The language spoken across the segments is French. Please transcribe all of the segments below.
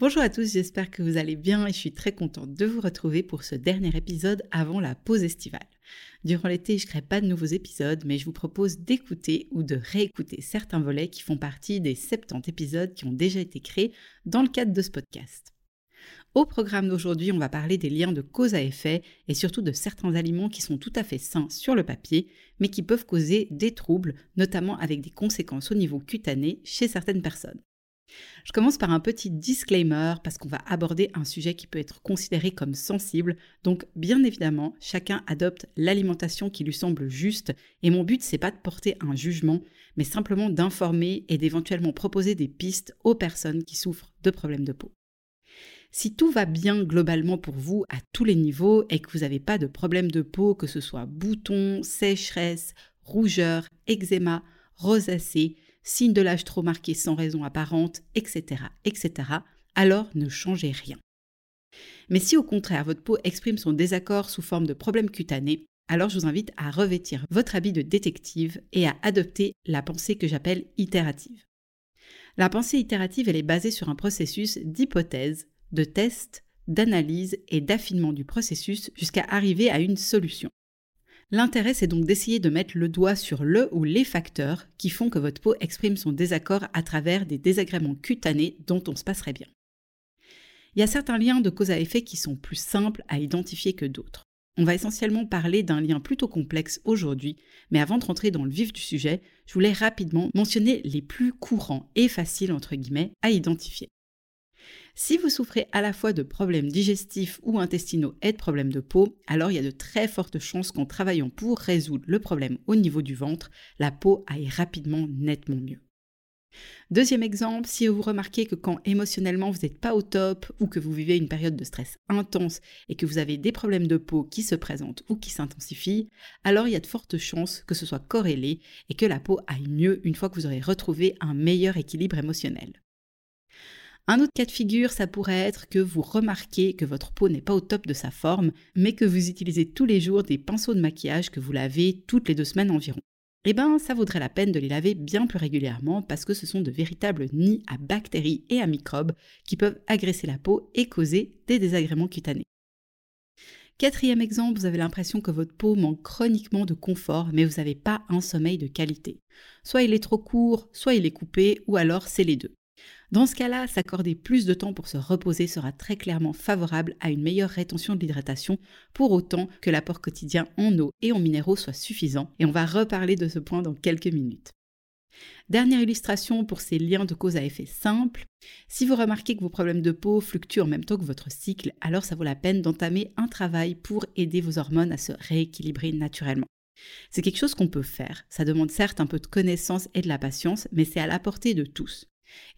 Bonjour à tous, j'espère que vous allez bien et je suis très contente de vous retrouver pour ce dernier épisode avant la pause estivale. Durant l'été, je ne crée pas de nouveaux épisodes, mais je vous propose d'écouter ou de réécouter certains volets qui font partie des 70 épisodes qui ont déjà été créés dans le cadre de ce podcast. Au programme d'aujourd'hui, on va parler des liens de cause à effet et surtout de certains aliments qui sont tout à fait sains sur le papier, mais qui peuvent causer des troubles, notamment avec des conséquences au niveau cutané chez certaines personnes. Je commence par un petit disclaimer parce qu'on va aborder un sujet qui peut être considéré comme sensible. Donc bien évidemment, chacun adopte l'alimentation qui lui semble juste et mon but c'est pas de porter un jugement, mais simplement d'informer et d'éventuellement proposer des pistes aux personnes qui souffrent de problèmes de peau. Si tout va bien globalement pour vous à tous les niveaux et que vous n'avez pas de problème de peau, que ce soit boutons, sécheresse, rougeur, eczéma, rosacée, signe de l'âge trop marqué sans raison apparente, etc., etc., alors ne changez rien. Mais si au contraire votre peau exprime son désaccord sous forme de problème cutané, alors je vous invite à revêtir votre habit de détective et à adopter la pensée que j'appelle itérative. La pensée itérative, elle est basée sur un processus d'hypothèse, de test, d'analyse et d'affinement du processus jusqu'à arriver à une solution. L'intérêt, c'est donc d'essayer de mettre le doigt sur le ou les facteurs qui font que votre peau exprime son désaccord à travers des désagréments cutanés dont on se passerait bien. Il y a certains liens de cause à effet qui sont plus simples à identifier que d'autres. On va essentiellement parler d'un lien plutôt complexe aujourd'hui, mais avant de rentrer dans le vif du sujet, je voulais rapidement mentionner les plus courants et faciles à identifier. Si vous souffrez à la fois de problèmes digestifs ou intestinaux et de problèmes de peau, alors il y a de très fortes chances qu'en travaillant pour résoudre le problème au niveau du ventre, la peau aille rapidement nettement mieux. Deuxième exemple, si vous remarquez que quand émotionnellement vous n'êtes pas au top ou que vous vivez une période de stress intense et que vous avez des problèmes de peau qui se présentent ou qui s'intensifient, alors il y a de fortes chances que ce soit corrélé et que la peau aille mieux une fois que vous aurez retrouvé un meilleur équilibre émotionnel. Un autre cas de figure, ça pourrait être que vous remarquez que votre peau n'est pas au top de sa forme, mais que vous utilisez tous les jours des pinceaux de maquillage que vous lavez toutes les deux semaines environ. Eh bien, ça vaudrait la peine de les laver bien plus régulièrement parce que ce sont de véritables nids à bactéries et à microbes qui peuvent agresser la peau et causer des désagréments cutanés. Quatrième exemple, vous avez l'impression que votre peau manque chroniquement de confort, mais vous n'avez pas un sommeil de qualité. Soit il est trop court, soit il est coupé, ou alors c'est les deux. Dans ce cas-là, s'accorder plus de temps pour se reposer sera très clairement favorable à une meilleure rétention de l'hydratation, pour autant que l'apport quotidien en eau et en minéraux soit suffisant, et on va reparler de ce point dans quelques minutes. Dernière illustration pour ces liens de cause à effet simples. Si vous remarquez que vos problèmes de peau fluctuent en même temps que votre cycle, alors ça vaut la peine d'entamer un travail pour aider vos hormones à se rééquilibrer naturellement. C'est quelque chose qu'on peut faire. Ça demande certes un peu de connaissance et de la patience, mais c'est à la portée de tous.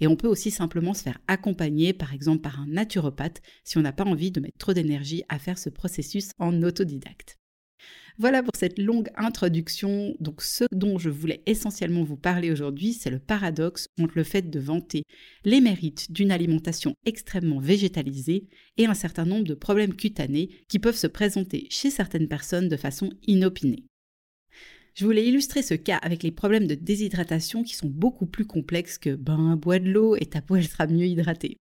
Et on peut aussi simplement se faire accompagner, par exemple par un naturopathe, si on n'a pas envie de mettre trop d'énergie à faire ce processus en autodidacte. Voilà pour cette longue introduction. Donc ce dont je voulais essentiellement vous parler aujourd'hui, c'est le paradoxe entre le fait de vanter les mérites d'une alimentation extrêmement végétalisée et un certain nombre de problèmes cutanés qui peuvent se présenter chez certaines personnes de façon inopinée. Je voulais illustrer ce cas avec les problèmes de déshydratation qui sont beaucoup plus complexes que ben bois de l'eau et ta peau elle sera mieux hydratée.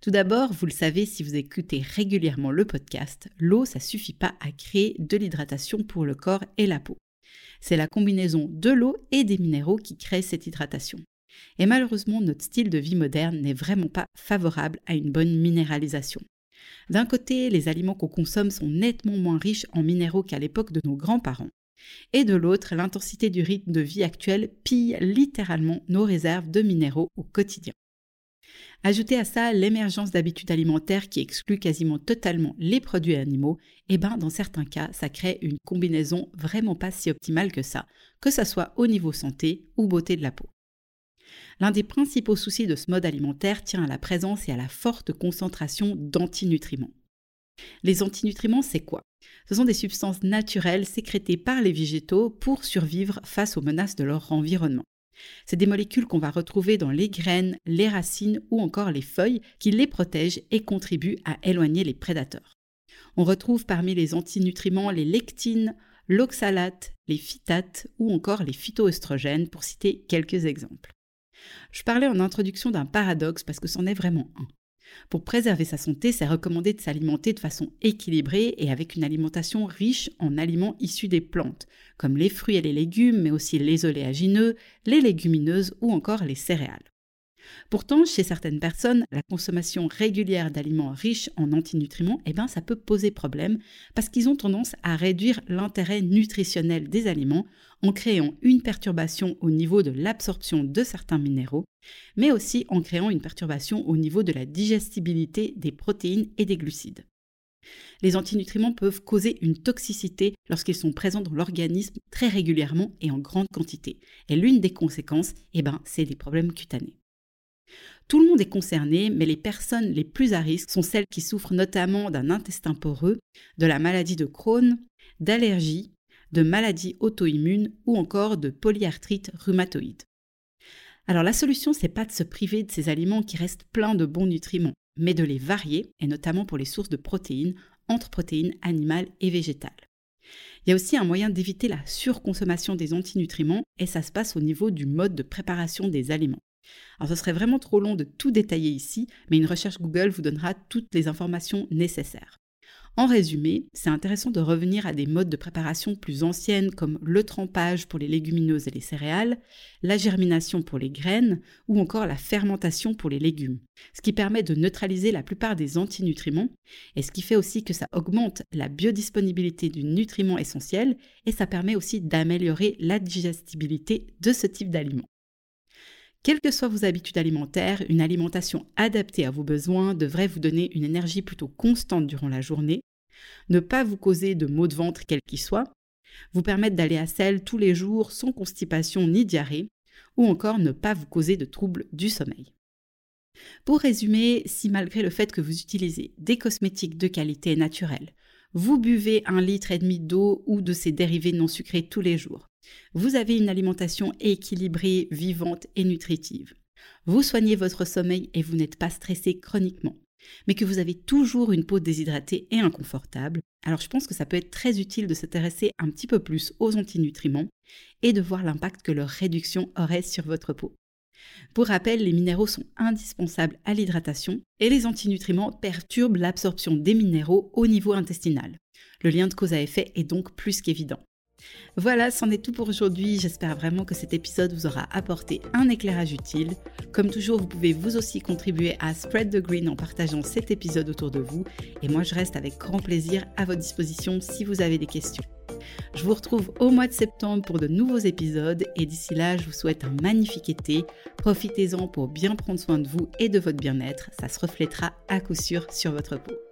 Tout d'abord, vous le savez si vous écoutez régulièrement le podcast, l'eau ça suffit pas à créer de l'hydratation pour le corps et la peau. C'est la combinaison de l'eau et des minéraux qui crée cette hydratation. Et malheureusement, notre style de vie moderne n'est vraiment pas favorable à une bonne minéralisation. D'un côté, les aliments qu'on consomme sont nettement moins riches en minéraux qu'à l'époque de nos grands-parents. Et de l'autre, l'intensité du rythme de vie actuel pille littéralement nos réserves de minéraux au quotidien. Ajoutez à ça l'émergence d'habitudes alimentaires qui excluent quasiment totalement les produits animaux, et eh ben dans certains cas, ça crée une combinaison vraiment pas si optimale que ça, que ça soit au niveau santé ou beauté de la peau. L'un des principaux soucis de ce mode alimentaire tient à la présence et à la forte concentration d'antinutriments. Les antinutriments, c'est quoi? Ce sont des substances naturelles sécrétées par les végétaux pour survivre face aux menaces de leur environnement. C'est des molécules qu'on va retrouver dans les graines, les racines ou encore les feuilles qui les protègent et contribuent à éloigner les prédateurs. On retrouve parmi les antinutriments les lectines, l'oxalate, les phytates ou encore les phytoestrogènes pour citer quelques exemples. Je parlais en introduction d'un paradoxe parce que c'en est vraiment un. Pour préserver sa santé, c'est recommandé de s'alimenter de façon équilibrée et avec une alimentation riche en aliments issus des plantes, comme les fruits et les légumes, mais aussi les oléagineux, les légumineuses ou encore les céréales. Pourtant, chez certaines personnes, la consommation régulière d'aliments riches en antinutriments, eh ben, ça peut poser problème parce qu'ils ont tendance à réduire l'intérêt nutritionnel des aliments en créant une perturbation au niveau de l'absorption de certains minéraux, mais aussi en créant une perturbation au niveau de la digestibilité des protéines et des glucides. Les antinutriments peuvent causer une toxicité lorsqu'ils sont présents dans l'organisme très régulièrement et en grande quantité. Et l'une des conséquences, eh ben, c'est des problèmes cutanés. Tout le monde est concerné, mais les personnes les plus à risque sont celles qui souffrent notamment d'un intestin poreux, de la maladie de Crohn, d'allergies, de maladies auto-immunes ou encore de polyarthrite rhumatoïde. Alors la solution, c'est pas de se priver de ces aliments qui restent pleins de bons nutriments, mais de les varier, et notamment pour les sources de protéines, entre protéines animales et végétales. Il y a aussi un moyen d'éviter la surconsommation des antinutriments, et ça se passe au niveau du mode de préparation des aliments. Alors ce serait vraiment trop long de tout détailler ici, mais une recherche Google vous donnera toutes les informations nécessaires. En résumé, c'est intéressant de revenir à des modes de préparation plus anciennes comme le trempage pour les légumineuses et les céréales, la germination pour les graines ou encore la fermentation pour les légumes, ce qui permet de neutraliser la plupart des antinutriments et ce qui fait aussi que ça augmente la biodisponibilité du nutriment essentiel et ça permet aussi d'améliorer la digestibilité de ce type d'aliment. Quelles que soient vos habitudes alimentaires, une alimentation adaptée à vos besoins devrait vous donner une énergie plutôt constante durant la journée, ne pas vous causer de maux de ventre quels qu'ils soient, vous permettre d'aller à selle tous les jours sans constipation ni diarrhée, ou encore ne pas vous causer de troubles du sommeil. Pour résumer, si malgré le fait que vous utilisez des cosmétiques de qualité naturelle, vous buvez un litre et demi d'eau ou de ses dérivés non sucrés tous les jours, vous avez une alimentation équilibrée, vivante et nutritive. Vous soignez votre sommeil et vous n'êtes pas stressé chroniquement, mais que vous avez toujours une peau déshydratée et inconfortable. Alors je pense que ça peut être très utile de s'intéresser un petit peu plus aux antinutriments et de voir l'impact que leur réduction aurait sur votre peau. Pour rappel, les minéraux sont indispensables à l'hydratation et les antinutriments perturbent l'absorption des minéraux au niveau intestinal. Le lien de cause à effet est donc plus qu'évident. Voilà, c'en est tout pour aujourd'hui. J'espère vraiment que cet épisode vous aura apporté un éclairage utile. Comme toujours, vous pouvez vous aussi contribuer à Spread the Green en partageant cet épisode autour de vous. Et moi, je reste avec grand plaisir à votre disposition si vous avez des questions. Je vous retrouve au mois de septembre pour de nouveaux épisodes et d'ici là, je vous souhaite un magnifique été. Profitez-en pour bien prendre soin de vous et de votre bien-être. Ça se reflètera à coup sûr sur votre peau.